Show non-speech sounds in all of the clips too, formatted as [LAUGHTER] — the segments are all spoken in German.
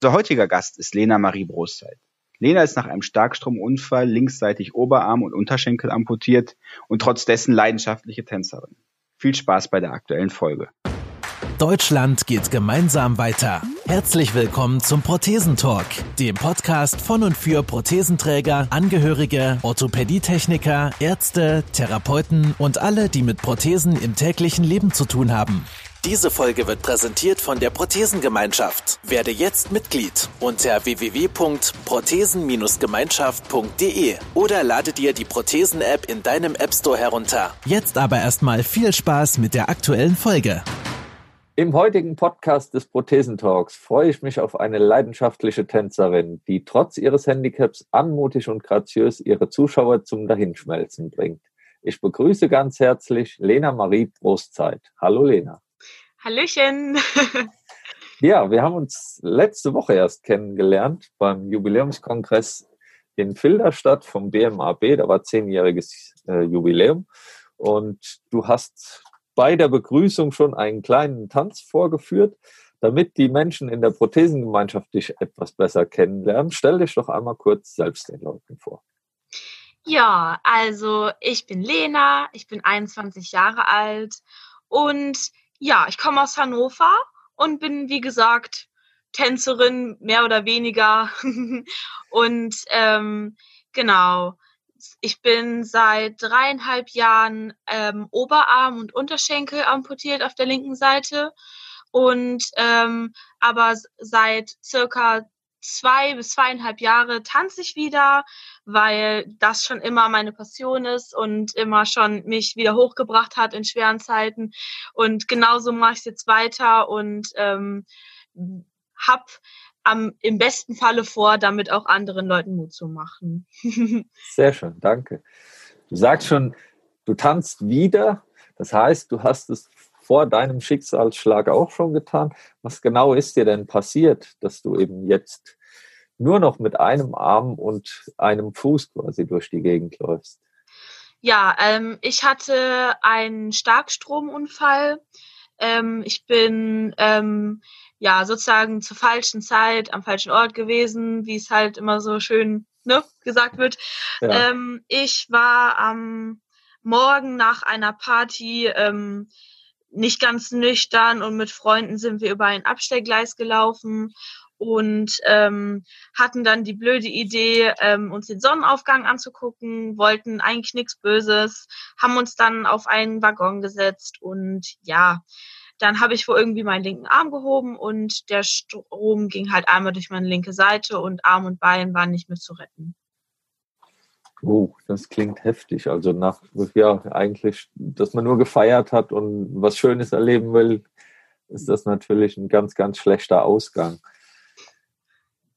Unser heutiger Gast ist Lena Marie Broszeit. Lena ist nach einem Starkstromunfall linksseitig Oberarm und Unterschenkel amputiert und trotz dessen leidenschaftliche Tänzerin. Viel Spaß bei der aktuellen Folge. Deutschland geht gemeinsam weiter. Herzlich willkommen zum Prothesentalk, dem Podcast von und für Prothesenträger, Angehörige, Orthopädietechniker, Ärzte, Therapeuten und alle, die mit Prothesen im täglichen Leben zu tun haben. Diese Folge wird präsentiert von der Prothesengemeinschaft. Werde jetzt Mitglied unter www.prothesen-gemeinschaft.de oder lade dir die Prothesen-App in deinem App Store herunter. Jetzt aber erstmal viel Spaß mit der aktuellen Folge. Im heutigen Podcast des Prothesentalks freue ich mich auf eine leidenschaftliche Tänzerin, die trotz ihres Handicaps anmutig und graziös ihre Zuschauer zum Dahinschmelzen bringt. Ich begrüße ganz herzlich Lena Marie Prostzeit. Hallo Lena. Hallöchen. [LAUGHS] ja, wir haben uns letzte Woche erst kennengelernt beim Jubiläumskongress in Filderstadt vom BMAB. Da war zehnjähriges äh, Jubiläum. Und du hast bei der Begrüßung schon einen kleinen Tanz vorgeführt, damit die Menschen in der Prothesengemeinschaft dich etwas besser kennenlernen. Stell dich doch einmal kurz selbst den Leuten vor. Ja, also ich bin Lena, ich bin 21 Jahre alt und ja, ich komme aus Hannover und bin, wie gesagt, Tänzerin, mehr oder weniger. [LAUGHS] und ähm, genau, ich bin seit dreieinhalb Jahren ähm, Oberarm und Unterschenkel amputiert auf der linken Seite. Und ähm, aber seit circa zwei bis zweieinhalb Jahre tanze ich wieder, weil das schon immer meine Passion ist und immer schon mich wieder hochgebracht hat in schweren Zeiten. Und genauso mache ich es jetzt weiter und ähm, habe am, im besten Falle vor, damit auch anderen Leuten Mut zu machen. [LAUGHS] Sehr schön, danke. Du sagst schon, du tanzt wieder. Das heißt, du hast es vor deinem Schicksalsschlag auch schon getan. Was genau ist dir denn passiert, dass du eben jetzt nur noch mit einem Arm und einem Fuß quasi durch die Gegend läufst? Ja, ähm, ich hatte einen Starkstromunfall. Ähm, ich bin ähm, ja sozusagen zur falschen Zeit am falschen Ort gewesen, wie es halt immer so schön ne, gesagt wird. Ja. Ähm, ich war am Morgen nach einer Party ähm, nicht ganz nüchtern und mit Freunden sind wir über ein Abstellgleis gelaufen und ähm, hatten dann die blöde Idee, ähm, uns den Sonnenaufgang anzugucken, wollten eigentlich nichts Böses, haben uns dann auf einen Waggon gesetzt und ja, dann habe ich wohl irgendwie meinen linken Arm gehoben und der Strom ging halt einmal durch meine linke Seite und Arm und Bein waren nicht mehr zu retten. Oh, das klingt heftig. Also nach, ja, eigentlich, dass man nur gefeiert hat und was Schönes erleben will, ist das natürlich ein ganz, ganz schlechter Ausgang.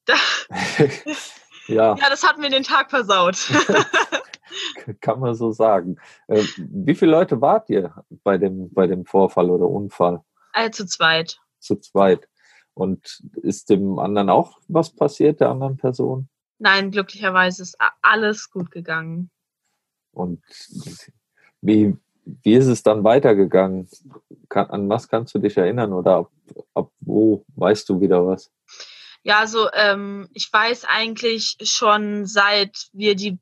[LAUGHS] [LAUGHS] ja. ja, das hat mir den Tag versaut. [LAUGHS] Kann man so sagen. Äh, wie viele Leute wart ihr bei dem, bei dem Vorfall oder Unfall? Äh, zu zweit. Zu zweit. Und ist dem anderen auch was passiert, der anderen Person? Nein, glücklicherweise ist alles gut gegangen. Und wie, wie ist es dann weitergegangen? Kann, an was kannst du dich erinnern oder ab, ab wo weißt du wieder was? Ja, also ähm, ich weiß eigentlich schon seit wir die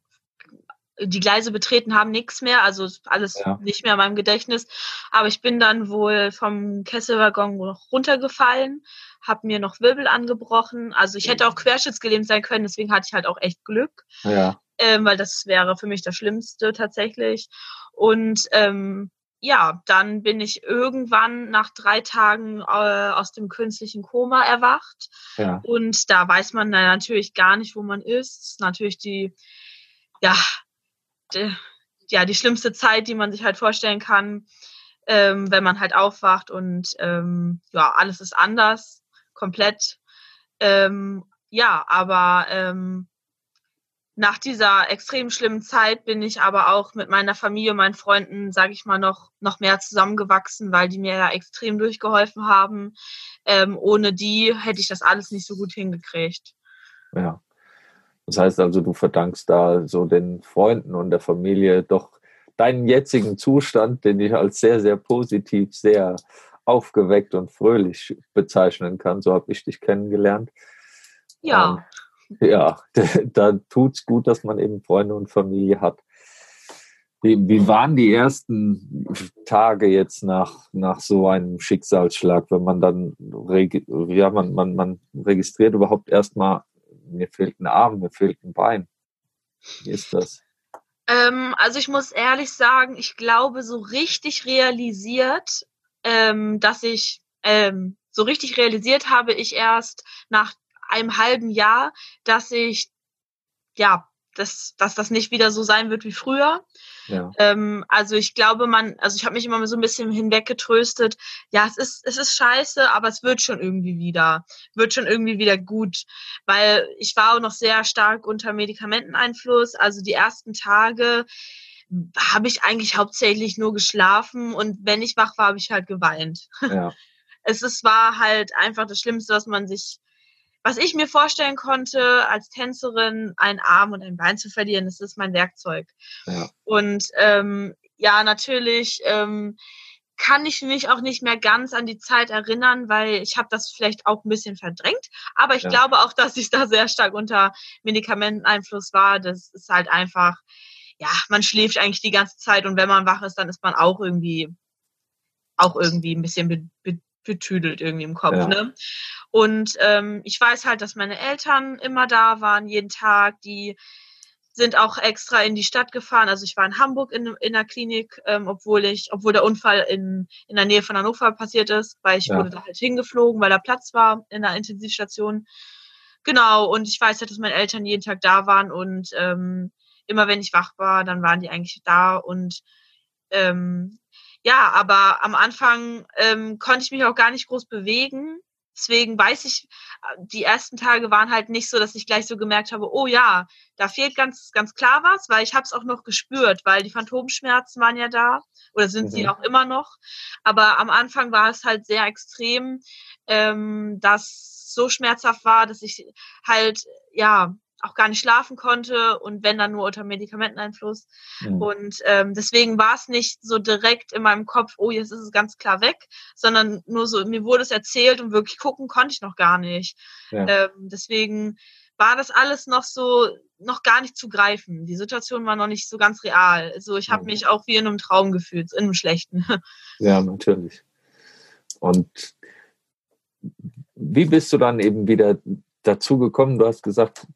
die Gleise betreten haben, nichts mehr, also alles ja. nicht mehr in meinem Gedächtnis. Aber ich bin dann wohl vom Kesselwaggon noch runtergefallen, habe mir noch Wirbel angebrochen. Also ich hätte auch querschnittsgelähmt sein können, deswegen hatte ich halt auch echt Glück. Ja. Ähm, weil das wäre für mich das Schlimmste tatsächlich. Und ähm, ja, dann bin ich irgendwann nach drei Tagen äh, aus dem künstlichen Koma erwacht. Ja. Und da weiß man natürlich gar nicht, wo man ist. Natürlich die, ja, ja, die schlimmste Zeit, die man sich halt vorstellen kann, ähm, wenn man halt aufwacht und ähm, ja, alles ist anders, komplett. Ähm, ja, aber ähm, nach dieser extrem schlimmen Zeit bin ich aber auch mit meiner Familie und meinen Freunden, sage ich mal, noch, noch mehr zusammengewachsen, weil die mir ja extrem durchgeholfen haben. Ähm, ohne die hätte ich das alles nicht so gut hingekriegt. Ja. Das heißt also, du verdankst da so den Freunden und der Familie doch deinen jetzigen Zustand, den ich als sehr, sehr positiv, sehr aufgeweckt und fröhlich bezeichnen kann. So habe ich dich kennengelernt. Ja. Ähm, ja, [LAUGHS] da tut's gut, dass man eben Freunde und Familie hat. Wie, wie waren die ersten Tage jetzt nach, nach so einem Schicksalsschlag, wenn man dann, ja, man, man, man registriert überhaupt erstmal, mir fehlt ein Arm, mir fehlt ein Bein. Wie ist das? Ähm, also ich muss ehrlich sagen, ich glaube, so richtig realisiert, ähm, dass ich, ähm, so richtig realisiert habe ich erst nach einem halben Jahr, dass ich, ja, dass, dass das nicht wieder so sein wird wie früher. Ja. Ähm, also ich glaube, man, also ich habe mich immer so ein bisschen hinweggetröstet. Ja, es ist, es ist scheiße, aber es wird schon irgendwie wieder, wird schon irgendwie wieder gut, weil ich war auch noch sehr stark unter Medikamenteneinfluss. Also die ersten Tage habe ich eigentlich hauptsächlich nur geschlafen und wenn ich wach war, habe ich halt geweint. Ja. [LAUGHS] Es ist, war halt einfach das Schlimmste, was man sich was ich mir vorstellen konnte, als Tänzerin einen Arm und ein Bein zu verlieren, das ist mein Werkzeug. Ja. Und ähm, ja, natürlich ähm, kann ich mich auch nicht mehr ganz an die Zeit erinnern, weil ich habe das vielleicht auch ein bisschen verdrängt. Aber ich ja. glaube auch, dass ich da sehr stark unter Medikamenteneinfluss war. Das ist halt einfach, ja, man schläft eigentlich die ganze Zeit und wenn man wach ist, dann ist man auch irgendwie auch irgendwie ein bisschen be, be, betüdelt irgendwie im Kopf. Ja. Ne? Und ähm, ich weiß halt, dass meine Eltern immer da waren, jeden Tag. Die sind auch extra in die Stadt gefahren. Also ich war in Hamburg in, in der Klinik, ähm, obwohl ich, obwohl der Unfall in, in der Nähe von Hannover passiert ist, weil ich ja. wurde da halt hingeflogen, weil da Platz war in der Intensivstation. Genau, und ich weiß halt, dass meine Eltern jeden Tag da waren und ähm, immer wenn ich wach war, dann waren die eigentlich da und ähm, ja, aber am Anfang ähm, konnte ich mich auch gar nicht groß bewegen. Deswegen weiß ich, die ersten Tage waren halt nicht so, dass ich gleich so gemerkt habe, oh ja, da fehlt ganz, ganz klar was, weil ich habe es auch noch gespürt, weil die Phantomschmerzen waren ja da oder sind mhm. sie auch immer noch. Aber am Anfang war es halt sehr extrem, ähm, dass so schmerzhaft war, dass ich halt ja auch gar nicht schlafen konnte und wenn dann nur unter Medikamenteneinfluss. Mhm. Und ähm, deswegen war es nicht so direkt in meinem Kopf, oh, jetzt ist es ganz klar weg, sondern nur so, mir wurde es erzählt und wirklich gucken konnte ich noch gar nicht. Ja. Ähm, deswegen war das alles noch so, noch gar nicht zu greifen. Die Situation war noch nicht so ganz real. Also ich habe mhm. mich auch wie in einem Traum gefühlt, in einem schlechten. [LAUGHS] Ja, natürlich. Und wie bist du dann eben wieder dazu gekommen? Du hast gesagt,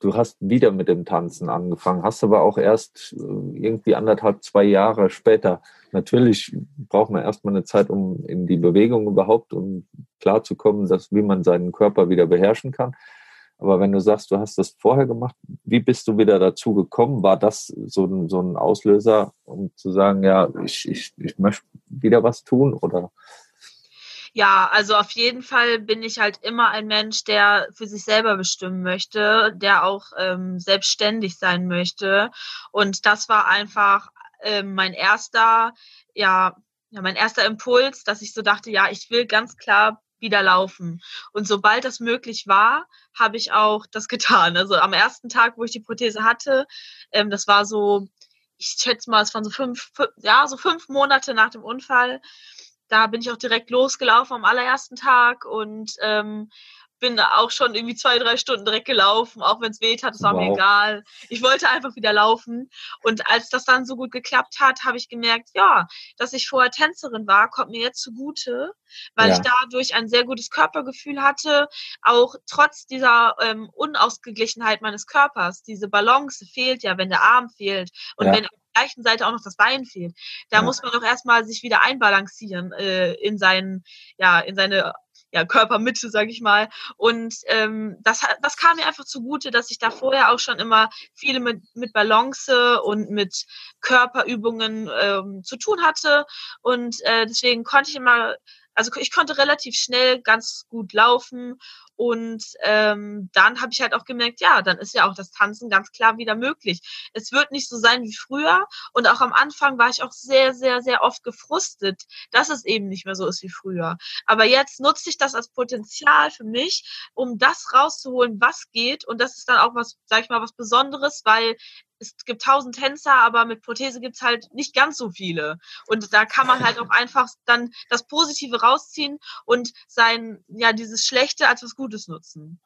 du hast wieder mit dem Tanzen angefangen, hast aber auch erst äh, irgendwie anderthalb, zwei Jahre später. Natürlich braucht man erstmal eine Zeit, um in die Bewegung überhaupt, um klarzukommen, dass, wie man seinen Körper wieder beherrschen kann. Aber wenn du sagst, du hast das vorher gemacht, wie bist du wieder dazu gekommen? War das so ein, so ein Auslöser, um zu sagen, ja, ich, ich, ich möchte wieder was tun oder? Ja, also auf jeden Fall bin ich halt immer ein Mensch, der für sich selber bestimmen möchte, der auch ähm, selbstständig sein möchte. Und das war einfach ähm, mein erster, ja, ja, mein erster Impuls, dass ich so dachte, ja, ich will ganz klar wieder laufen. Und sobald das möglich war, habe ich auch das [LAUGHS] getan. Also am ersten Tag, wo ich die Prothese hatte, ähm, das war so, ich schätze mal, es waren so fünf, fünf, ja, so fünf Monate nach dem Unfall da bin ich auch direkt losgelaufen am allerersten Tag und ähm, bin auch schon irgendwie zwei, drei Stunden direkt gelaufen, auch wenn es weht hat, es war wow. mir egal. Ich wollte einfach wieder laufen. Und als das dann so gut geklappt hat, habe ich gemerkt, ja, dass ich vorher Tänzerin war, kommt mir jetzt zugute, weil ja. ich dadurch ein sehr gutes Körpergefühl hatte, auch trotz dieser ähm, Unausgeglichenheit meines Körpers. Diese Balance fehlt ja, wenn der Arm fehlt und ja. wenn gleichen Seite auch noch das Bein fehlt. Da ja. muss man doch erstmal sich wieder einbalancieren äh, in seinen, ja, in seine ja, Körpermitte, sag ich mal. Und ähm, das, das kam mir einfach zugute, dass ich da vorher auch schon immer viele mit, mit Balance und mit Körperübungen ähm, zu tun hatte. Und äh, deswegen konnte ich immer also ich konnte relativ schnell ganz gut laufen und ähm, dann habe ich halt auch gemerkt, ja, dann ist ja auch das Tanzen ganz klar wieder möglich. Es wird nicht so sein wie früher. Und auch am Anfang war ich auch sehr, sehr, sehr oft gefrustet, dass es eben nicht mehr so ist wie früher. Aber jetzt nutze ich das als Potenzial für mich, um das rauszuholen, was geht. Und das ist dann auch was, sag ich mal, was Besonderes, weil es gibt tausend Tänzer, aber mit Prothese gibt's halt nicht ganz so viele. Und da kann man halt auch einfach dann das Positive rausziehen und sein, ja, dieses Schlechte als was Gutes nutzen.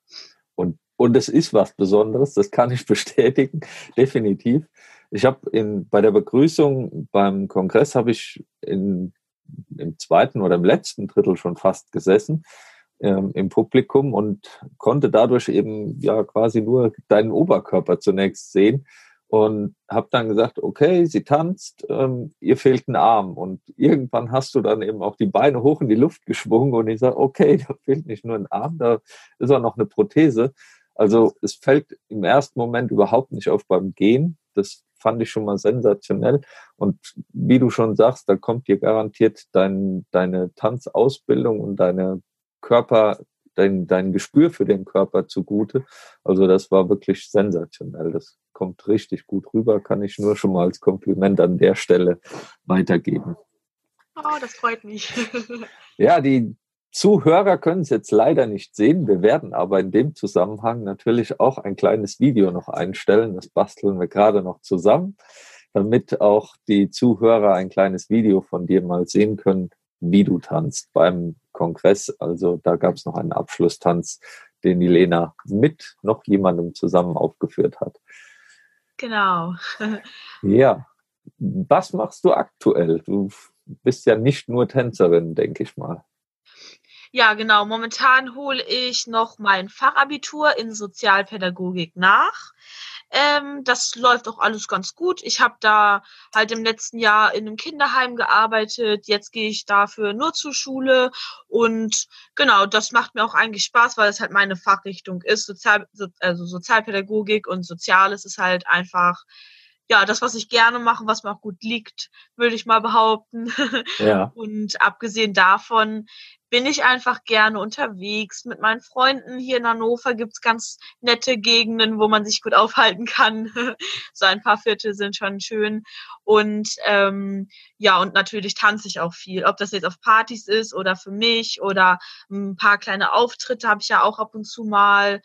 Und Und es ist was Besonderes, das kann ich [LAUGHS] bestätigen, definitiv. Ich habe bei der Begrüßung beim Kongress habe ich in, im zweiten oder im letzten Drittel schon fast gesessen ähm, im Publikum und konnte dadurch eben ja quasi nur deinen Oberkörper zunächst sehen und habe dann gesagt, okay, sie tanzt, ähm, ihr fehlt ein Arm und irgendwann hast du dann eben auch die Beine hoch in die Luft geschwungen und ich sage, okay, [LAUGHS] da fehlt nicht nur ein Arm, da ist auch noch eine Prothese. Also es fällt im ersten Moment überhaupt nicht auf beim Gehen. Das fand ich schon mal sensationell. Und wie du schon sagst, da kommt dir garantiert dein, deine Tanzausbildung und deine Körper, dein, dein Gespür für den Körper zugute. Also das war wirklich sensationell. Das kommt richtig gut rüber, kann ich nur schon mal als Kompliment an der Stelle weitergeben. Oh, das freut mich. [LAUGHS] ja, die Zuhörer können es jetzt leider nicht sehen. Wir werden aber in dem Zusammenhang natürlich auch ein kleines Video noch einstellen. Das basteln wir gerade noch zusammen, damit auch die Zuhörer ein kleines Video von dir mal sehen können, wie du tanzt beim Kongress. Also da gab es noch einen Abschlusstanz, den die Lena mit noch jemandem zusammen aufgeführt hat. Genau. ja. Was machst du aktuell? Du bist ja nicht nur Tänzerin, denke ich mal. Ja, genau. Momentan hole ich noch mein Fachabitur in Sozialpädagogik nach. Ähm, das läuft auch alles ganz gut. Ich habe da halt im letzten Jahr in einem Kinderheim gearbeitet. Jetzt gehe ich dafür nur zur Schule. Und genau, das macht mir auch eigentlich Spaß, weil es halt meine Fachrichtung ist. Sozial, also Sozialpädagogik und Soziales ist halt einfach ja, das, was ich gerne mache, was mir auch gut liegt, würde ich mal behaupten. Ja. [LAUGHS] Und abgesehen davon bin ich einfach gerne unterwegs mit meinen Freunden. Hier in Hannover gibt's ganz nette Gegenden, wo man sich gut aufhalten kann. [LAUGHS] so ein paar Viertel sind schon schön. Und ähm, ja, und natürlich tanze ich auch viel. Ob das jetzt auf Partys ist oder für mich oder ein paar kleine Auftritte habe ich ja auch ab und zu mal.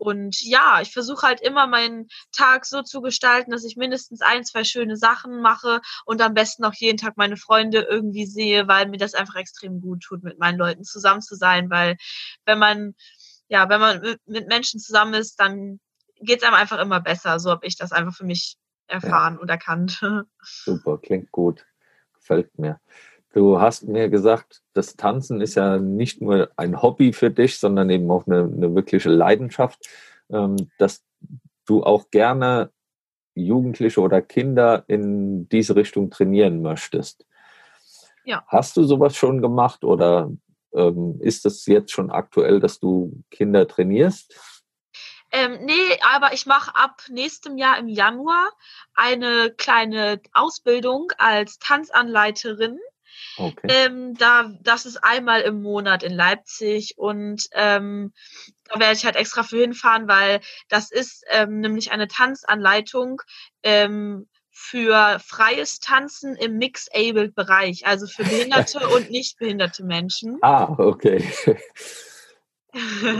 Und ja, ich versuche halt immer meinen Tag so zu gestalten, dass ich mindestens ein, zwei schöne Sachen mache und am besten auch jeden Tag meine Freunde irgendwie sehe, weil mir das einfach extrem gut tut, mit meinen Leuten zusammen zu sein. Weil wenn man, ja, wenn man mit Menschen zusammen ist, dann geht es einem einfach immer besser. So habe ich das einfach für mich erfahren ja. und erkannt. [LAUGHS] Super, klingt gut. Gefällt mir. Du hast mir gesagt, das Tanzen ist ja nicht nur ein Hobby für dich, sondern eben auch eine, eine wirkliche Leidenschaft, ähm, dass du auch gerne Jugendliche oder Kinder in diese Richtung trainieren möchtest. Ja. Hast du sowas schon gemacht oder ähm, ist es jetzt schon aktuell, dass du Kinder trainierst? Ähm, nee, aber ich mache ab nächstem Jahr im Januar eine kleine Ausbildung als Tanzanleiterin Okay. Ähm, da, das ist einmal im Monat in Leipzig und ähm, da werde ich halt extra für hinfahren, weil das ist ähm, nämlich eine Tanzanleitung ähm, für freies Tanzen im Mix-Abled-Bereich, also für behinderte [LAUGHS] und nicht behinderte Menschen. Ah, okay.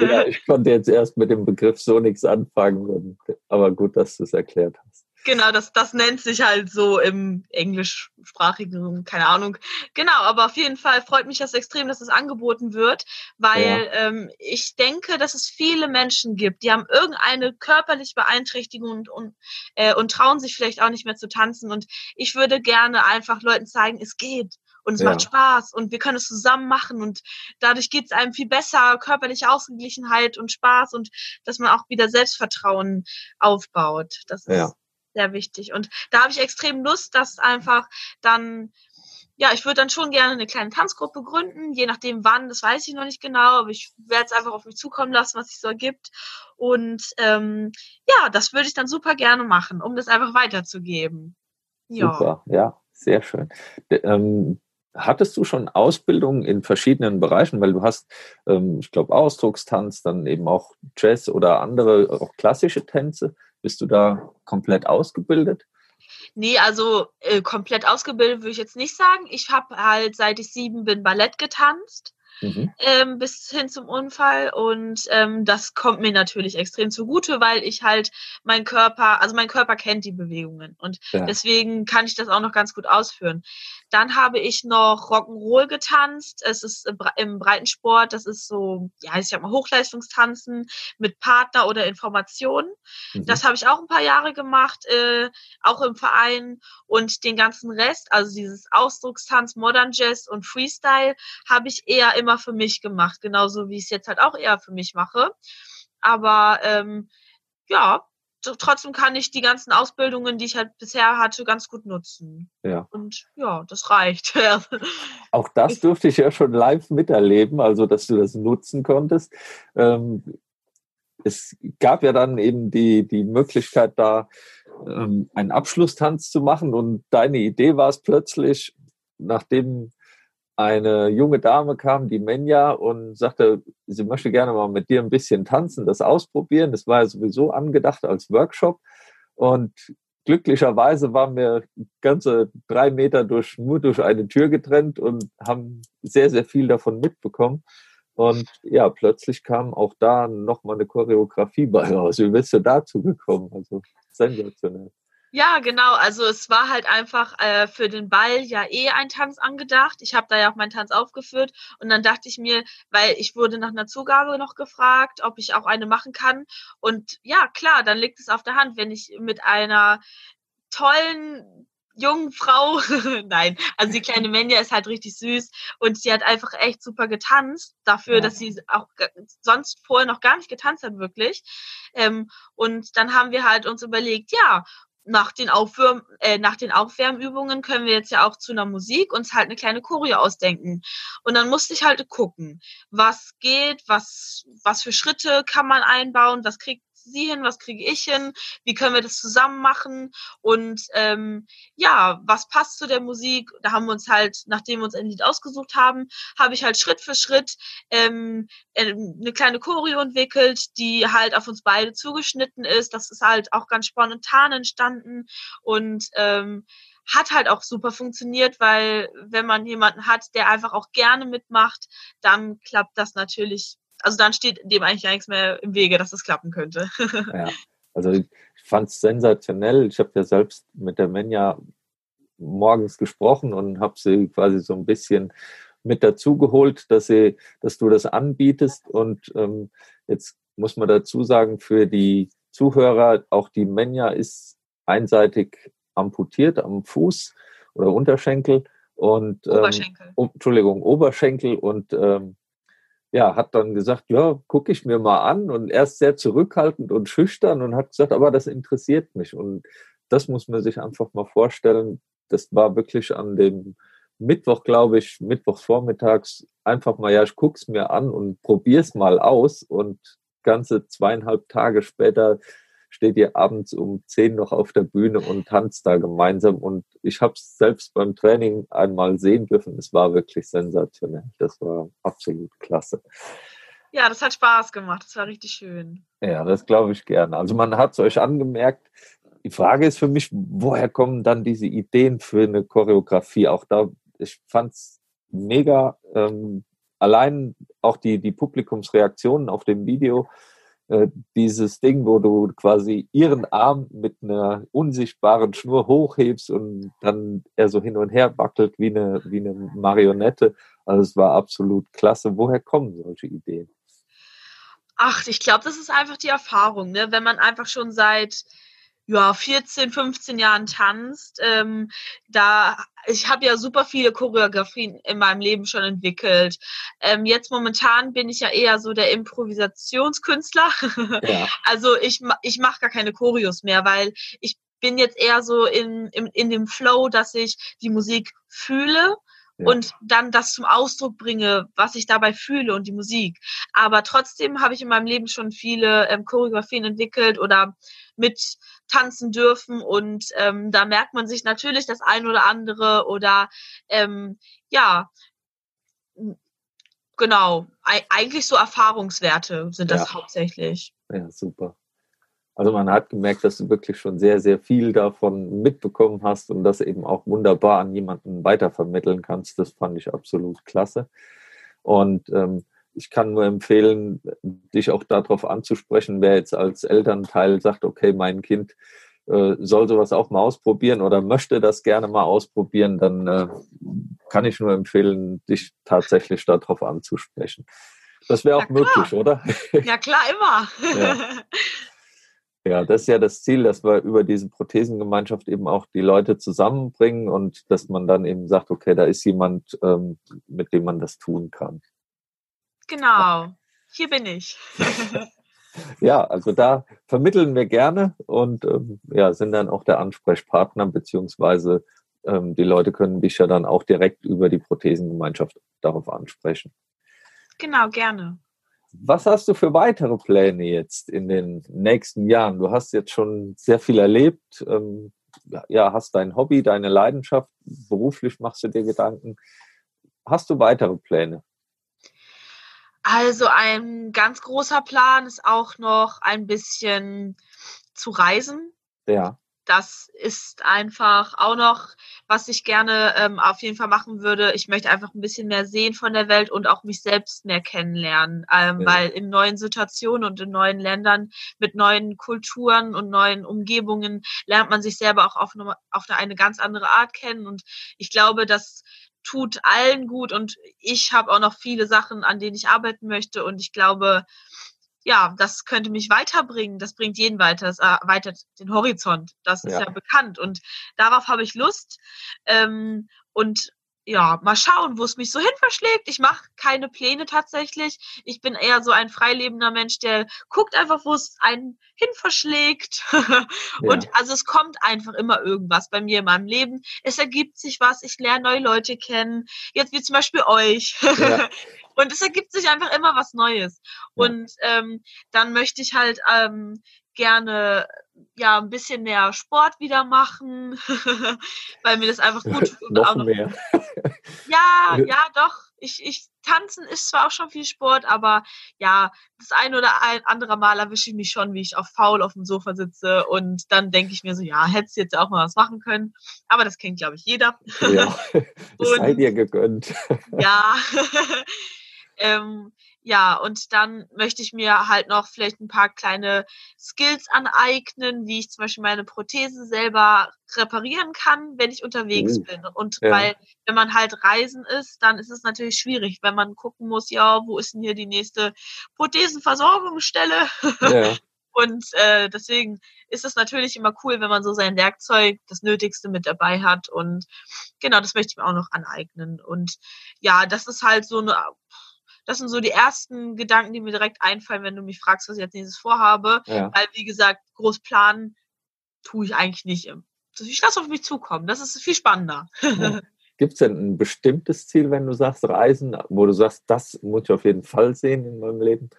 ja, ich konnte jetzt erst mit dem Begriff so nichts anfangen, aber gut, dass du es erklärt hast. Genau, das, das nennt sich halt so im englischsprachigen, keine Ahnung. Genau, aber auf jeden Fall freut mich das extrem, dass es angeboten wird, weil ja. ähm, ich denke, dass es viele Menschen gibt, die haben irgendeine körperliche Beeinträchtigung und, und, äh, und trauen sich vielleicht auch nicht mehr zu tanzen. Und ich würde gerne einfach Leuten zeigen, es geht und es ja. macht Spaß und wir können es zusammen machen und dadurch geht es einem viel besser, körperliche Ausgeglichenheit und Spaß und dass man auch wieder Selbstvertrauen aufbaut. Das ist ja sehr wichtig. Und da habe ich extrem Lust, dass einfach dann, ja, ich würde dann schon gerne eine kleine Tanzgruppe gründen, je nachdem wann, das weiß ich noch nicht genau, aber ich werde es einfach auf mich zukommen lassen, was sich so ergibt. Und ähm, ja, das würde ich dann super gerne machen, um das einfach weiterzugeben. Ja. Super, ja, sehr schön. Ähm, hattest du schon Ausbildung in verschiedenen Bereichen? Weil du hast, ähm, ich glaube, Ausdruckstanz, dann eben auch Jazz oder andere, auch klassische Tänze. Bist du da komplett ausgebildet? Nee, also äh, komplett ausgebildet würde ich jetzt nicht sagen. Ich habe halt, seit ich sieben bin, Ballett getanzt. Mhm. ähm, bis hin zum Unfall. Und ähm, das kommt mir natürlich extrem zugute, weil ich halt mein Körper, also mein Körper kennt die Bewegungen und ja. deswegen kann ich das auch noch ganz gut ausführen. Dann habe ich noch Rock'n'Roll getanzt. Es ist im Breitensport, das ist so, ja, ich sag mal Hochleistungstanzen mit Partner oder Informationen. Mhm. Das habe ich auch ein paar Jahre gemacht, äh, auch im Verein. Und den ganzen Rest, also dieses Ausdruckstanz, Modern Jazz und Freestyle, habe ich eher immer für mich gemacht, genauso wie ich es jetzt halt auch eher für mich mache. Aber ähm, ja, trotzdem kann ich die ganzen Ausbildungen, die ich halt bisher hatte, ganz gut nutzen. Ja. Und ja, das reicht. [LAUGHS] Auch das durfte ich ja schon live miterleben, also dass du das nutzen konntest. Ähm, es gab ja dann eben die, die Möglichkeit, da ähm, einen Abschlusstanz zu machen und deine Idee war es plötzlich, nachdem eine junge Dame kam, die Menja, und sagte, sie möchte gerne mal mit dir ein bisschen tanzen, das ausprobieren. Das war ja sowieso angedacht als Workshop. Und glücklicherweise waren wir ganze drei Meter durch, nur durch eine Tür getrennt und haben sehr, sehr viel davon mitbekommen. Und ja, plötzlich kam auch da nochmal eine Choreografie bei raus. Wie bist du dazu gekommen? Also sensationell. Ja, genau. Also es war halt einfach äh, für den Ball ja eh ein Tanz angedacht. Ich habe da ja auch meinen Tanz aufgeführt und dann dachte ich mir, weil ich wurde nach einer Zugabe noch gefragt, ob ich auch eine machen kann. Und ja, klar, dann liegt es auf der Hand, wenn ich mit einer tollen jungen Frau, [LAUGHS] nein, also die kleine Menja ist halt richtig süß und sie hat einfach echt super getanzt dafür, ja. dass sie auch sonst vorher noch gar nicht getanzt hat wirklich. Ähm, und dann haben wir halt uns überlegt, ja, nach den, Aufwärm, äh, nach den Aufwärmübungen können wir jetzt ja auch zu einer Musik uns halt eine kleine Choreo ausdenken. Und dann musste ich halt gucken, was geht, was, was für Schritte kann man einbauen, was kriegt sie hin, was kriege ich hin, wie können wir das zusammen machen und ähm, ja, was passt zu der Musik. Da haben wir uns halt, nachdem wir uns ein Lied ausgesucht haben, habe ich halt Schritt für Schritt ähm, äh, eine kleine Choreo entwickelt, die halt auf uns beide zugeschnitten ist. Das ist halt auch ganz spontan entstanden und ähm, hat halt auch super funktioniert, weil wenn man jemanden hat, der einfach auch gerne mitmacht, dann klappt das natürlich also dann steht dem eigentlich gar nichts mehr im Wege, dass das klappen könnte. [LAUGHS] ja, also ich fand es sensationell. Ich habe ja selbst mit der Menja morgens gesprochen und habe sie quasi so ein bisschen mit dazugeholt, dass sie, dass du das anbietest. Und ähm, jetzt muss man dazu sagen, für die Zuhörer, auch die Menja ist einseitig amputiert am Fuß oder Unterschenkel und ähm, Oberschenkel. Entschuldigung, Oberschenkel und ähm, ja, hat dann gesagt, ja, gucke ich mir mal an und erst sehr zurückhaltend und schüchtern und hat gesagt, aber das interessiert mich. Und das muss man sich einfach mal vorstellen. Das war wirklich an dem Mittwoch, glaube ich, Mittwochs vormittags einfach mal, ja, ich gucke es mir an und probiere es mal aus. Und ganze zweieinhalb Tage später steht ihr abends um zehn noch auf der Bühne und tanzt da gemeinsam. Und ich habe es selbst beim Training einmal sehen dürfen. Es war wirklich sensationell. Das war absolut klasse. Ja, das hat Spaß gemacht. Das war richtig schön. Ja, das glaube ich gerne. Also man hat es euch angemerkt. Die Frage ist für mich, woher kommen dann diese Ideen für eine Choreografie? Auch da, ich fand es mega. Ähm, allein auch die, die Publikumsreaktionen auf dem Video äh, dieses Ding, wo du quasi ihren Arm mit einer unsichtbaren Schnur hochhebst und dann er so hin und her wackelt wie eine, wie eine Marionette. Also es war absolut klasse. Woher kommen solche Ideen? Ach, ich glaube, das ist einfach die Erfahrung, ne? wenn man einfach schon seit ja, 14, 15 Jahren tanzt. Ähm, da, ich habe ja super viele Choreografien in meinem Leben schon entwickelt. Ähm, jetzt momentan bin ich ja eher so der Improvisationskünstler. Ja. [LAUGHS] Also ich, ich mache gar keine Choreos mehr, weil ich bin jetzt eher so in, in, in dem Flow, dass ich die Musik fühle und dann das zum Ausdruck bringe, was ich dabei fühle und die Musik. Aber trotzdem habe ich in meinem Leben schon viele ähm, Choreografien entwickelt oder mit tanzen dürfen und ähm, da merkt man sich natürlich das ein oder andere oder ähm, ja, genau, e eigentlich so Erfahrungswerte sind das ja. hauptsächlich. Ja, super. Also man hat gemerkt, dass du wirklich schon sehr, sehr viel davon mitbekommen hast und das eben auch wunderbar an jemanden weitervermitteln kannst. Das fand ich absolut klasse. Und ähm, ich kann nur empfehlen, dich auch darauf anzusprechen, wer jetzt als Elternteil sagt, okay, mein Kind äh, soll sowas auch mal ausprobieren oder möchte das gerne mal ausprobieren, dann äh, kann ich nur empfehlen, dich tatsächlich darauf anzusprechen. Das wäre auch ja, möglich, oder? [LAUGHS] Ja, klar, immer. ja. ja. das ist ja das Ziel, dass wir über diese Prothesengemeinschaft eben auch die Leute zusammenbringen und dass man dann eben sagt, okay, da ist jemand, ähm, mit dem man das tun kann. Genau, hier bin ich. [LAUGHS] ja, also da vermitteln wir gerne und ähm, ja, sind dann auch der Ansprechpartner, beziehungsweise ähm, die Leute können dich ja dann auch direkt über die Prothesengemeinschaft darauf ansprechen. Genau, gerne. Was hast du für weitere Pläne jetzt in den nächsten Jahren? Du hast jetzt schon sehr viel erlebt, ähm, ja, hast dein Hobby, deine Leidenschaft, beruflich machst du dir Gedanken. Hast du weitere Pläne? Also ein ganz großer Plan ist auch noch ein bisschen zu reisen. Ja. Das ist einfach auch noch, was ich gerne ähm, auf jeden Fall machen würde. Ich möchte einfach ein bisschen mehr sehen von der Welt und auch mich selbst mehr kennenlernen, ähm, ja. weil in neuen Situationen und in neuen Ländern mit neuen Kulturen und neuen Umgebungen lernt man sich selber auch auf eine, auf eine ganz andere Art kennen. Und ich glaube, dass tut allen gut und ich habe auch noch viele Sachen, an denen ich arbeiten möchte und ich glaube, ja, das könnte mich weiterbringen. Das bringt jeden weiter. Das erweitert den Horizont. Das ist ja, ja bekannt. Und darauf habe ich Lust. Ähm, und ja, mal schauen, wo es mich so hin verschlägt. Ich mache keine Pläne tatsächlich. Ich bin eher so ein freilebender Mensch, der guckt einfach, wo es einen hin verschlägt. [LAUGHS] Und ja. also es kommt einfach immer irgendwas bei mir in meinem Leben. Es ergibt sich was, ich lerne neue Leute kennen. Jetzt wie zum Beispiel euch. Ja. [LAUGHS] Und es ergibt sich einfach immer was Neues. Ja. Und ähm, dann möchte ich halt ähm, gerne ja ein bisschen mehr Sport wieder machen, [LAUGHS] weil mir das einfach gut [LAUGHS] tut. noch, noch mehr. ja, [LAUGHS] ja, doch. Ich, ich tanzen ist zwar auch schon viel Sport, aber ja, das ein oder ein andere Mal erwische ich mich schon, wie ich auf faul auf dem Sofa sitze und dann denke ich mir so, ja, hättest jetzt auch mal was machen können. Aber das kennt, glaube ich, jeder. Ja, das sei dir gegönnt. ja. ähm, ja, und dann möchte ich mir halt noch vielleicht ein paar kleine Skills aneignen, wie ich zum Beispiel meine Prothese selber reparieren kann, wenn ich unterwegs mhm. bin. Und ja. weil, wenn man halt reisen ist, dann ist es natürlich schwierig, wenn man gucken muss, ja, wo ist denn hier die nächste Prothesenversorgungsstelle? Ja. [LAUGHS] Und äh, deswegen ist es natürlich immer cool, wenn man so sein Werkzeug, das Nötigste mit dabei hat. Und genau, das möchte ich mir auch noch aneignen. Und ja, das ist halt so eine das sind so die ersten Gedanken, die mir direkt einfallen, wenn du mich fragst, was ich als nächstes vorhabe. Ja. Weil, wie gesagt, groß planen tue ich eigentlich nicht. Ich lasse auf mich zukommen. Das ist viel spannender. Ja. [LAUGHS] Gibt es denn ein bestimmtes Ziel, wenn du sagst Reisen, wo du sagst, das muss ich auf jeden Fall sehen in meinem Leben?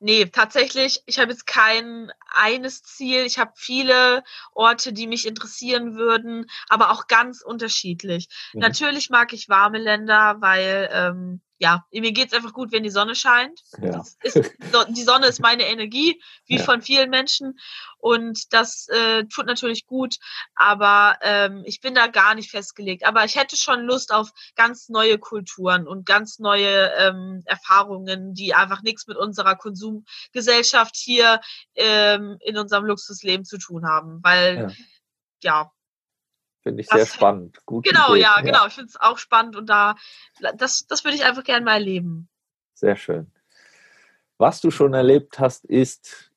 Nee, tatsächlich, ich habe jetzt kein eines Ziel. Ich habe viele Orte, die mich interessieren würden, aber auch ganz unterschiedlich. Mhm. Natürlich mag ich warme Länder, weil ähm, ja, mir geht's einfach gut, wenn die Sonne scheint. Ja. Ist, die Sonne ist meine Energie, wie ja. von vielen Menschen. Und das äh, tut natürlich gut, aber ähm, ich bin da gar nicht festgelegt. Aber ich hätte schon Lust auf ganz neue Kulturen und ganz neue ähm, Erfahrungen, die einfach nichts mit unserer Konsumgesellschaft hier ähm, in unserem Luxusleben zu tun haben. Weil, ja, ja Finde ich das, sehr spannend. Gut genau, Idee. ja, genau. Ich finde es auch spannend und da, das, das würde ich einfach gerne mal erleben. Sehr schön. Was du schon erlebt hast, ist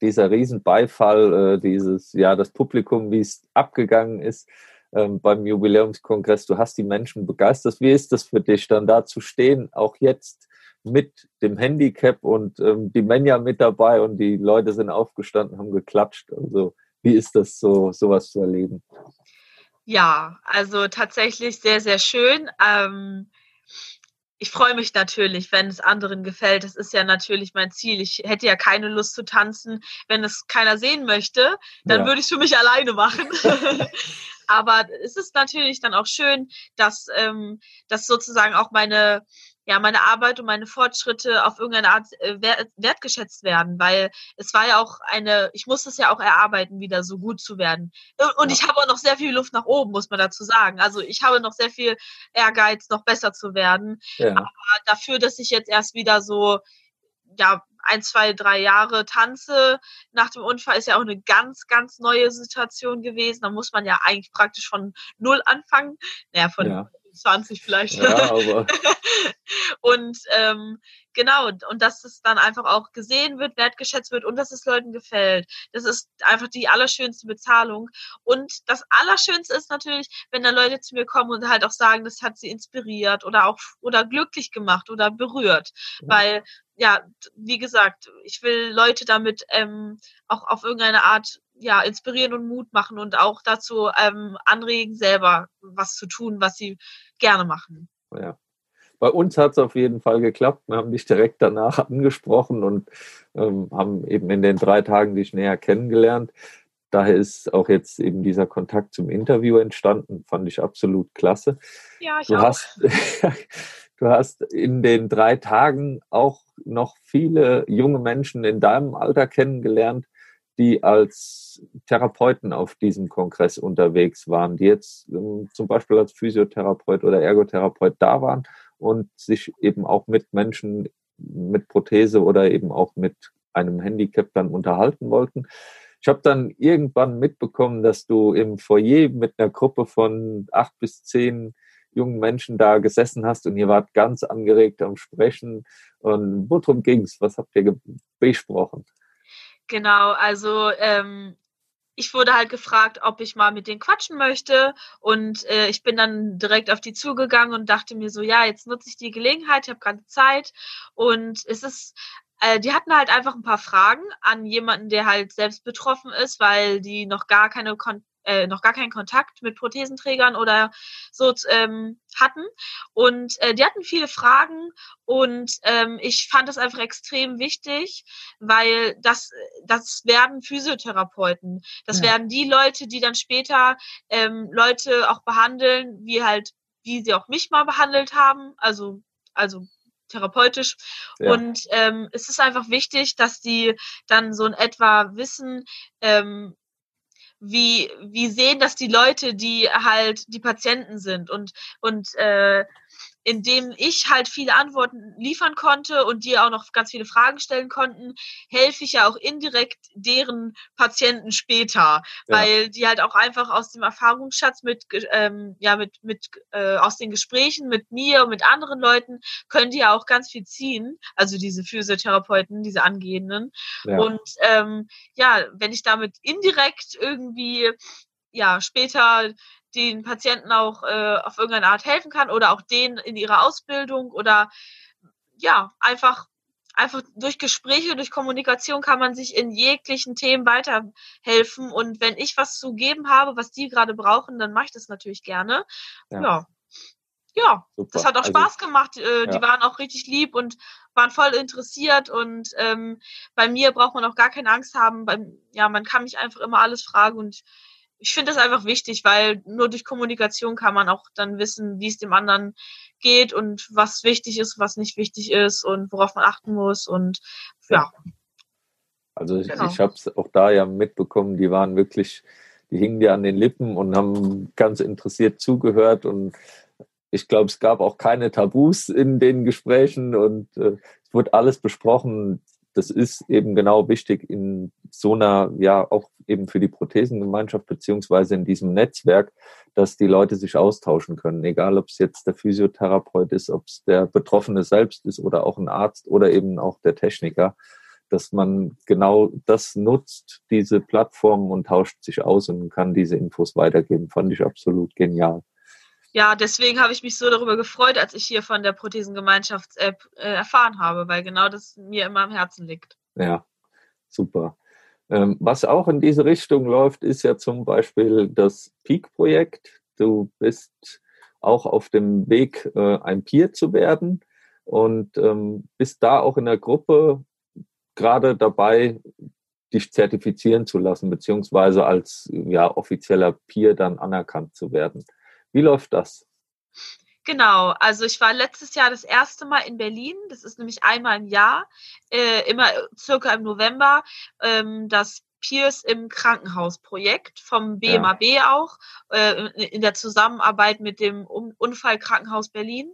dieser Riesenbeifall, äh, dieses, ja, das Publikum, wie es abgegangen ist ähm, beim Jubiläumskongress. Du hast die Menschen begeistert. Wie ist das für dich, dann da zu stehen, auch jetzt mit dem Handicap und ähm, die Männer mit dabei und die Leute sind aufgestanden, haben geklatscht. Also, wie ist das so, sowas zu erleben? Ja, also tatsächlich sehr, sehr schön. Ähm, ich freue mich natürlich, wenn es anderen gefällt. Das ist ja natürlich mein Ziel. Ich hätte ja keine Lust zu tanzen, wenn es keiner sehen möchte. Dann ja. würde ich es für mich alleine machen. [LAUGHS] [LAUGHS] Aber es ist natürlich dann auch schön, dass, ähm, dass sozusagen auch meine ja meine Arbeit und meine Fortschritte auf irgendeine Art äh, wertgeschätzt werden, weil es war ja auch eine, ich muss es ja auch erarbeiten, wieder so gut zu werden. Und ja. ich habe auch noch sehr viel Luft nach oben, muss man dazu sagen. Also ich habe noch sehr viel Ehrgeiz, noch besser zu werden. Ja. Aber dafür, dass ich jetzt erst wieder so ja, ein, zwei, drei Jahre tanze. Nach dem Unfall ist ja auch eine ganz, ganz neue Situation gewesen. Da muss man ja eigentlich praktisch von null anfangen. Naja, von ja. 20 vielleicht. Ja, aber. [LAUGHS] und ähm, genau, und dass es dann einfach auch gesehen wird, wertgeschätzt wird und dass es Leuten gefällt. Das ist einfach die allerschönste Bezahlung. Und das Allerschönste ist natürlich, wenn da Leute zu mir kommen und halt auch sagen, das hat sie inspiriert oder auch oder glücklich gemacht oder berührt. Ja. Weil ja, wie gesagt, ich will Leute damit ähm, auch auf irgendeine Art ja inspirieren und Mut machen und auch dazu ähm, anregen, selber was zu tun, was sie gerne machen. Ja. Bei uns hat es auf jeden Fall geklappt. Wir haben dich direkt danach angesprochen und ähm, haben eben in den drei Tagen dich näher kennengelernt. Daher ist auch jetzt eben dieser Kontakt zum Interview entstanden. Fand ich absolut klasse. Ja, ich du auch. Hast, [LAUGHS] du hast in den drei Tagen auch noch viele junge Menschen in deinem Alter kennengelernt, die als Therapeuten auf diesem Kongress unterwegs waren, die jetzt ähm, zum Beispiel als Physiotherapeut oder Ergotherapeut da waren und sich eben auch mit Menschen mit Prothese oder eben auch mit einem Handicap dann unterhalten wollten. Ich habe dann irgendwann mitbekommen, dass du im Foyer mit einer Gruppe von acht bis zehn jungen Menschen da gesessen hast und ihr wart ganz angeregt am Sprechen. Und worum ging's? Was habt ihr besprochen? Genau, also ähm, ich wurde halt gefragt, ob ich mal mit denen quatschen möchte. Und äh, ich bin dann direkt auf die zugegangen und dachte mir so, ja, jetzt nutze ich die Gelegenheit, ich habe gerade Zeit. Und es ist äh, die hatten halt einfach ein paar Fragen an jemanden, der halt selbst betroffen ist, weil die noch gar keine Kon äh, noch gar keinen Kontakt mit Prothesenträgern oder so ähm, hatten. Und äh, die hatten viele Fragen und ähm, ich fand das einfach extrem wichtig, weil das, das werden Physiotherapeuten. Das ja. werden die Leute, die dann später ähm, Leute auch behandeln, wie halt, wie sie auch mich mal behandelt haben. Also, also therapeutisch. Ja. Und ähm, es ist einfach wichtig, dass die dann so in etwa wissen, ähm, wie, wie sehen das die Leute, die halt die Patienten sind? Und, und äh, indem ich halt viele Antworten liefern konnte und die auch noch ganz viele Fragen stellen konnten, helfe ich ja auch indirekt deren Patienten später, ja. weil die halt auch einfach aus dem Erfahrungsschatz mit ähm, ja mit mit äh, aus den Gesprächen mit mir und mit anderen Leuten können die ja auch ganz viel ziehen, also diese Physiotherapeuten, diese angehenden ja. und ähm, ja, wenn ich damit indirekt irgendwie ja später den Patienten auch äh, auf irgendeine Art helfen kann oder auch denen in ihrer Ausbildung oder ja, einfach einfach durch Gespräche, durch Kommunikation kann man sich in jeglichen Themen weiterhelfen. Und wenn ich was zu geben habe, was die gerade brauchen, dann mache ich das natürlich gerne. Ja. Ja, ja das hat auch also, Spaß gemacht. Äh, ja. Die waren auch richtig lieb und waren voll interessiert. Und ähm, bei mir braucht man auch gar keine Angst haben. Beim, ja, man kann mich einfach immer alles fragen und ich finde das einfach wichtig, weil nur durch Kommunikation kann man auch dann wissen, wie es dem anderen geht und was wichtig ist, was nicht wichtig ist und worauf man achten muss und ja. Also genau. ich habe es auch da ja mitbekommen, die waren wirklich, die hingen dir an den Lippen und haben ganz interessiert zugehört und ich glaube, es gab auch keine Tabus in den Gesprächen und äh, es wurde alles besprochen das ist eben genau wichtig in so einer, ja, auch eben für die Prothesengemeinschaft beziehungsweise in diesem Netzwerk, dass die Leute sich austauschen können, egal ob es jetzt der Physiotherapeut ist, ob es der Betroffene selbst ist oder auch ein Arzt oder eben auch der Techniker, dass man genau das nutzt, diese Plattform und tauscht sich aus und kann diese Infos weitergeben, fand ich absolut genial ja, deswegen habe ich mich so darüber gefreut, als ich hier von der Prothesengemeinschafts-App äh, erfahren habe, weil genau das mir immer am Herzen liegt. Ja, super. Ähm, was auch in diese Richtung läuft, ist ja zum Beispiel das Peak-Projekt. Du bist auch auf dem Weg, äh, ein Peer zu werden und ähm, bist da auch in der Gruppe gerade dabei, dich zertifizieren zu lassen, beziehungsweise als ja, offizieller Peer dann anerkannt zu werden. Wie läuft das? Genau, also ich war letztes Jahr das erste Mal in Berlin. Das ist nämlich einmal im Jahr, äh, immer circa im November. Ähm, das Peers im Krankenhaus-Projekt vom BMAB ja. auch, äh, in der Zusammenarbeit mit dem Unfallkrankenhaus Berlin.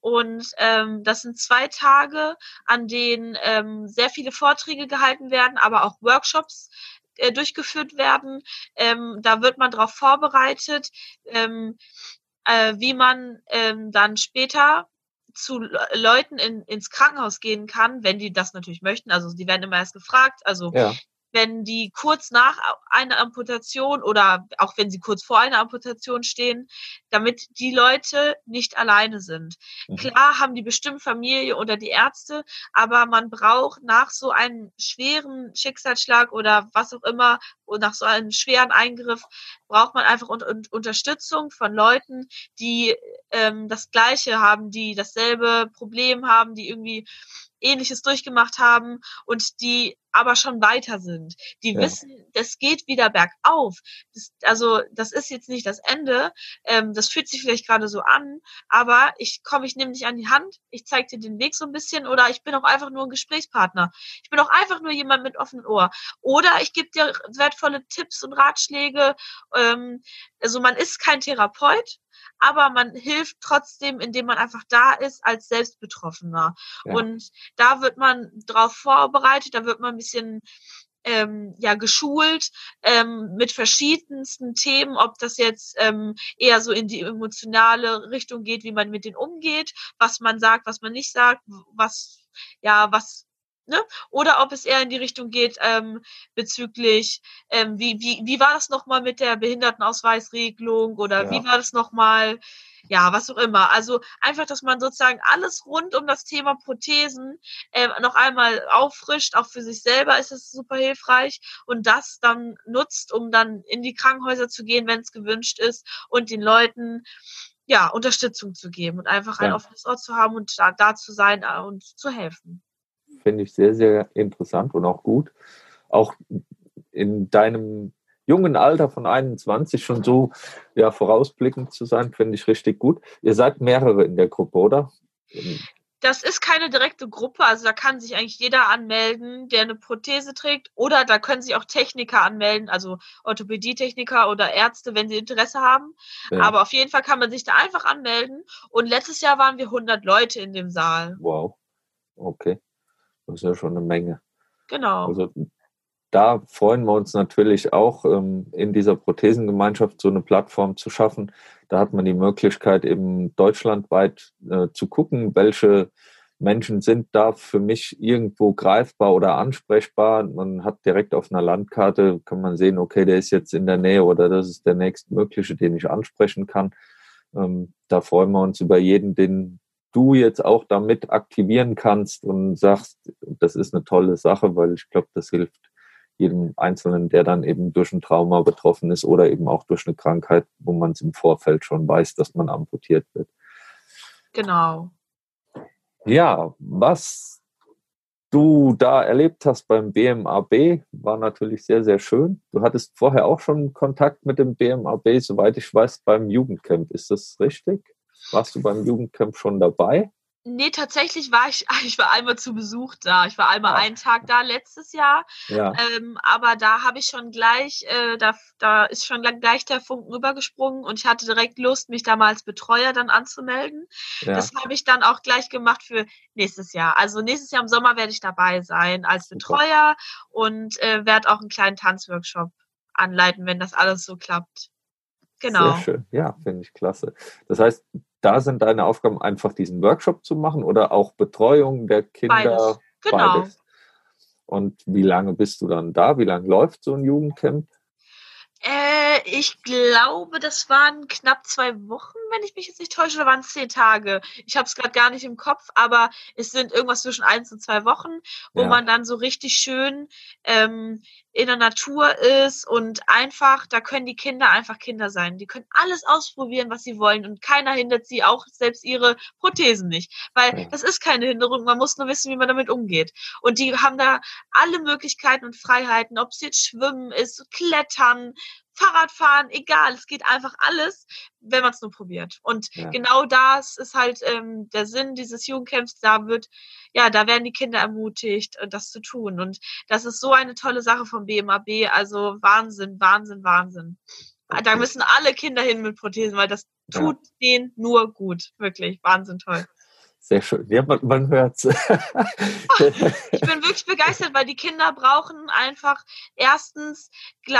Und ähm, das sind zwei Tage, an denen ähm, sehr viele Vorträge gehalten werden, aber auch Workshops äh, durchgeführt werden. Ähm, da wird man darauf vorbereitet, ähm, äh, wie man ähm, dann später zu Leuten in, ins Krankenhaus gehen kann, wenn die das natürlich möchten. Also die werden immer erst gefragt. Also ja wenn die kurz nach einer Amputation oder auch wenn sie kurz vor einer Amputation stehen, damit die Leute nicht alleine sind. Mhm. Klar haben die bestimmt Familie oder die Ärzte, aber man braucht nach so einem schweren Schicksalsschlag oder was auch immer, nach so einem schweren Eingriff, braucht man einfach un un Unterstützung von Leuten, die ähm, das Gleiche haben, die dasselbe Problem haben, die irgendwie Ähnliches durchgemacht haben und die aber schon weiter sind. Die ja. wissen, das geht wieder bergauf. Das, also das ist jetzt nicht das Ende. Ähm, das fühlt sich vielleicht gerade so an, aber ich komme, ich nehme dich an die Hand, ich zeige dir den Weg so ein bisschen oder ich bin auch einfach nur ein Gesprächspartner. Ich bin auch einfach nur jemand mit offenem Ohr. Oder ich gebe dir wertvolle Tipps und Ratschläge. Ähm, also man ist kein Therapeut, aber man hilft trotzdem, indem man einfach da ist als Selbstbetroffener. Ja. Und da wird man drauf vorbereitet, da wird man ein bisschen ähm, ja geschult ähm, mit verschiedensten Themen, ob das jetzt ähm, eher so in die emotionale Richtung geht, wie man mit denen umgeht, was man sagt, was man nicht sagt, was ja was Ne? Oder ob es eher in die Richtung geht ähm, bezüglich, ähm, wie, wie, wie war das nochmal mit der Behindertenausweisregelung oder ja. wie war das nochmal, ja, was auch immer. Also einfach, dass man sozusagen alles rund um das Thema Prothesen ähm, noch einmal auffrischt, auch für sich selber ist es super hilfreich und das dann nutzt, um dann in die Krankenhäuser zu gehen, wenn es gewünscht ist und den Leuten ja, Unterstützung zu geben und einfach ein offenes Ort zu haben und da, da zu sein äh, und zu helfen finde ich sehr, sehr interessant und auch gut. Auch in deinem jungen Alter von 21 schon so ja, vorausblickend zu sein, finde ich richtig gut. Ihr seid mehrere in der Gruppe, oder? Das ist keine direkte Gruppe, also da kann sich eigentlich jeder anmelden, der eine Prothese trägt, oder da können sich auch Techniker anmelden, also Orthopädietechniker oder Ärzte, wenn sie Interesse haben. Ja. Aber auf jeden Fall kann man sich da einfach anmelden. Und letztes Jahr waren wir 100 Leute in dem Saal. Wow. Okay. Das ist ja schon eine Menge. Genau. Also da freuen wir uns natürlich auch, ähm, in dieser Prothesengemeinschaft so eine Plattform zu schaffen. Da hat man die Möglichkeit, eben deutschlandweit äh, zu gucken, welche Menschen sind da für mich irgendwo greifbar oder ansprechbar. Man hat direkt auf einer Landkarte, kann man sehen, okay, der ist jetzt in der Nähe oder das ist der nächstmögliche, den ich ansprechen kann. Ähm, da freuen wir uns über jeden, den, du jetzt auch damit aktivieren kannst und sagst, das ist eine tolle Sache, weil ich glaube, das hilft jedem Einzelnen, der dann eben durch ein Trauma betroffen ist oder eben auch durch eine Krankheit, wo man es im Vorfeld schon weiß, dass man amputiert wird. Genau. Ja, was du da erlebt hast beim BMAB, war natürlich sehr, sehr schön. Du hattest vorher auch schon Kontakt mit dem BMAB, soweit ich weiß, beim Jugendcamp. Ist das richtig? Warst du beim Jugendcamp schon dabei? Nee, tatsächlich war ich, [LAUGHS] ich war einmal zu Besuch da. Ich war einmal ja. einen Tag da letztes Jahr. Ja. Ähm, aber da habe ich schon gleich, äh, da, da ist schon gleich der Funken rübergesprungen und ich hatte direkt Lust, mich da mal als Betreuer dann anzumelden. Ja. Das habe ich dann auch gleich gemacht für nächstes Jahr. Also nächstes Jahr im Sommer werde ich dabei sein als Betreuer Super. und äh, werde auch einen kleinen Tanzworkshop anleiten, wenn das alles so klappt. Genau. Sehr schön. Ja, finde ich klasse. Das heißt, da sind deine Aufgaben einfach diesen Workshop zu machen oder auch Betreuung der Kinder? Beides. Genau. Beides. Und wie lange bist du dann da? Wie lange läuft so ein Jugendcamp? Äh, ich glaube, das waren knapp zwei Wochen, wenn ich mich jetzt nicht täusche, oder waren es zehn Tage. Ich habe es gerade gar nicht im Kopf, aber es sind irgendwas zwischen eins und zwei Wochen, wo ja. man dann so richtig schön ähm, in der Natur ist und einfach, da können die Kinder einfach Kinder sein. Die können alles ausprobieren, was sie wollen und keiner hindert sie, auch selbst ihre Prothesen nicht. Weil das ist keine Hinderung, man muss nur wissen, wie man damit umgeht. Und die haben da alle Möglichkeiten und Freiheiten, ob es jetzt Schwimmen ist, Klettern, Fahrradfahren, egal, es geht einfach alles, wenn man es nur probiert. Und ja. genau das ist halt ähm, der Sinn dieses Jugendcamps. Da wird, ja, da werden die Kinder ermutigt, äh, das zu tun. Und das ist so eine tolle Sache vom BMAB. Also Wahnsinn, Wahnsinn, Wahnsinn. Okay. Da müssen alle Kinder hin mit Prothesen, weil das tut ja. denen nur gut. Wirklich, Wahnsinn toll. Sehr schön. Ja, man, man hört [LAUGHS] ich bin wirklich begeistert, weil die Kinder brauchen einfach erstens,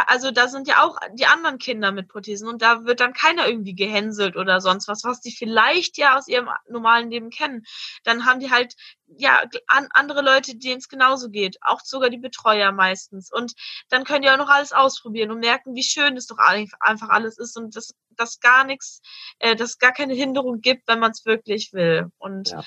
also da sind ja auch die anderen Kinder mit Prothesen und da wird dann keiner irgendwie gehänselt oder sonst was, was die vielleicht ja aus ihrem normalen Leben kennen. Dann haben die halt ja, an, andere Leute, denen es genauso geht. Auch sogar die Betreuer meistens. Und dann können die auch noch alles ausprobieren und merken, wie schön es doch einfach alles ist und dass, dass gar nichts, äh, dass gar keine Hinderung gibt, wenn man es wirklich will. Und ja.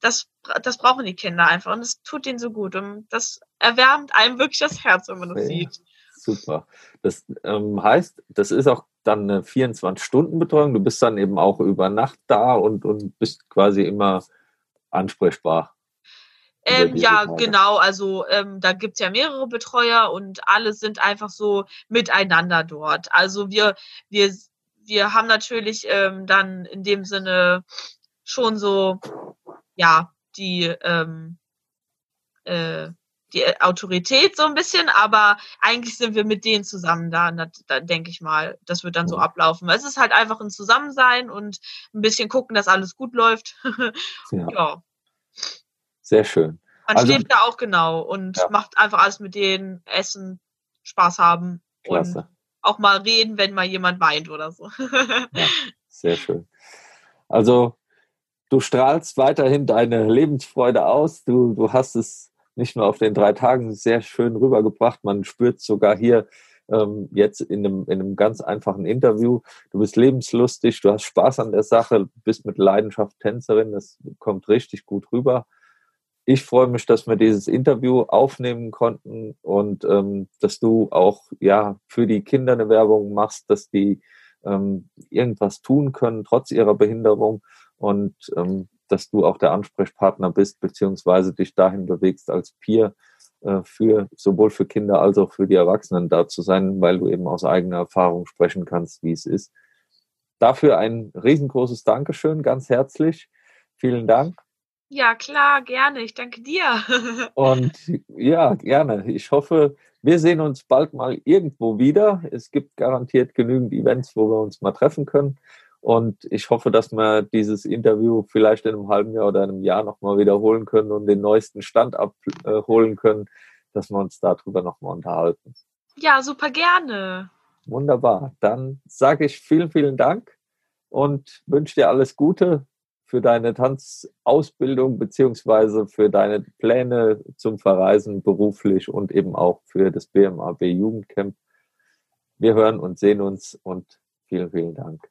das, das brauchen die Kinder einfach und es tut ihnen so gut. Und das erwärmt einem wirklich das Herz, wenn man das ja. sieht. Super. Das ähm, heißt, das ist auch dann eine 24-Stunden-Betreuung. Du bist dann eben auch über Nacht da und, und bist quasi immer ansprechbar. Ähm, ja, Tage. genau. Also ähm, da gibt's ja mehrere Betreuer und alle sind einfach so miteinander dort. Also wir, wir, wir haben natürlich ähm, dann in dem Sinne schon so, ja, die, ähm, äh, die Autorität so ein bisschen, aber eigentlich sind wir mit denen zusammen da, da, da denke ich mal. Das wird dann so ablaufen. Es ist halt einfach ein Zusammensein und ein bisschen gucken, dass alles gut läuft. [LAUGHS] ja. ja. Sehr schön. Man also, schläft da auch genau und ja. macht einfach alles mit denen, essen, Spaß haben Klasse. und auch mal reden, wenn mal jemand weint oder so. [LAUGHS] ja, sehr schön. Also du strahlst weiterhin deine Lebensfreude aus. Du, du hast es nicht nur auf den drei Tagen sehr schön rübergebracht, man spürt sogar hier ähm, jetzt in einem, in einem ganz einfachen Interview. Du bist lebenslustig, du hast Spaß an der Sache, bist mit Leidenschaft Tänzerin, das kommt richtig gut rüber. Ich freue mich, dass wir dieses Interview aufnehmen konnten und ähm, dass du auch ja für die Kinder eine Werbung machst, dass die ähm, irgendwas tun können trotz ihrer Behinderung und ähm, dass du auch der Ansprechpartner bist beziehungsweise dich dahin bewegst als Peer äh, für sowohl für Kinder als auch für die Erwachsenen da zu sein, weil du eben aus eigener Erfahrung sprechen kannst, wie es ist. Dafür ein riesengroßes Dankeschön, ganz herzlich. Vielen Dank. Ja, klar, gerne. Ich danke dir. [LAUGHS] Und ja, gerne. Ich hoffe, wir sehen uns bald mal irgendwo wieder. Es gibt garantiert genügend Events, wo wir uns mal treffen können. Und ich hoffe, dass wir dieses Interview vielleicht in einem halben Jahr oder einem Jahr nochmal wiederholen können und den neuesten Stand abholen können, dass wir uns darüber nochmal unterhalten. Ja, super gerne. Wunderbar. Dann sage ich vielen, vielen Dank und wünsche dir alles Gute für deine Tanzausbildung beziehungsweise für deine Pläne zum Verreisen beruflich und eben auch für das BMAB Jugendcamp. Wir hören und sehen uns und vielen, vielen Dank.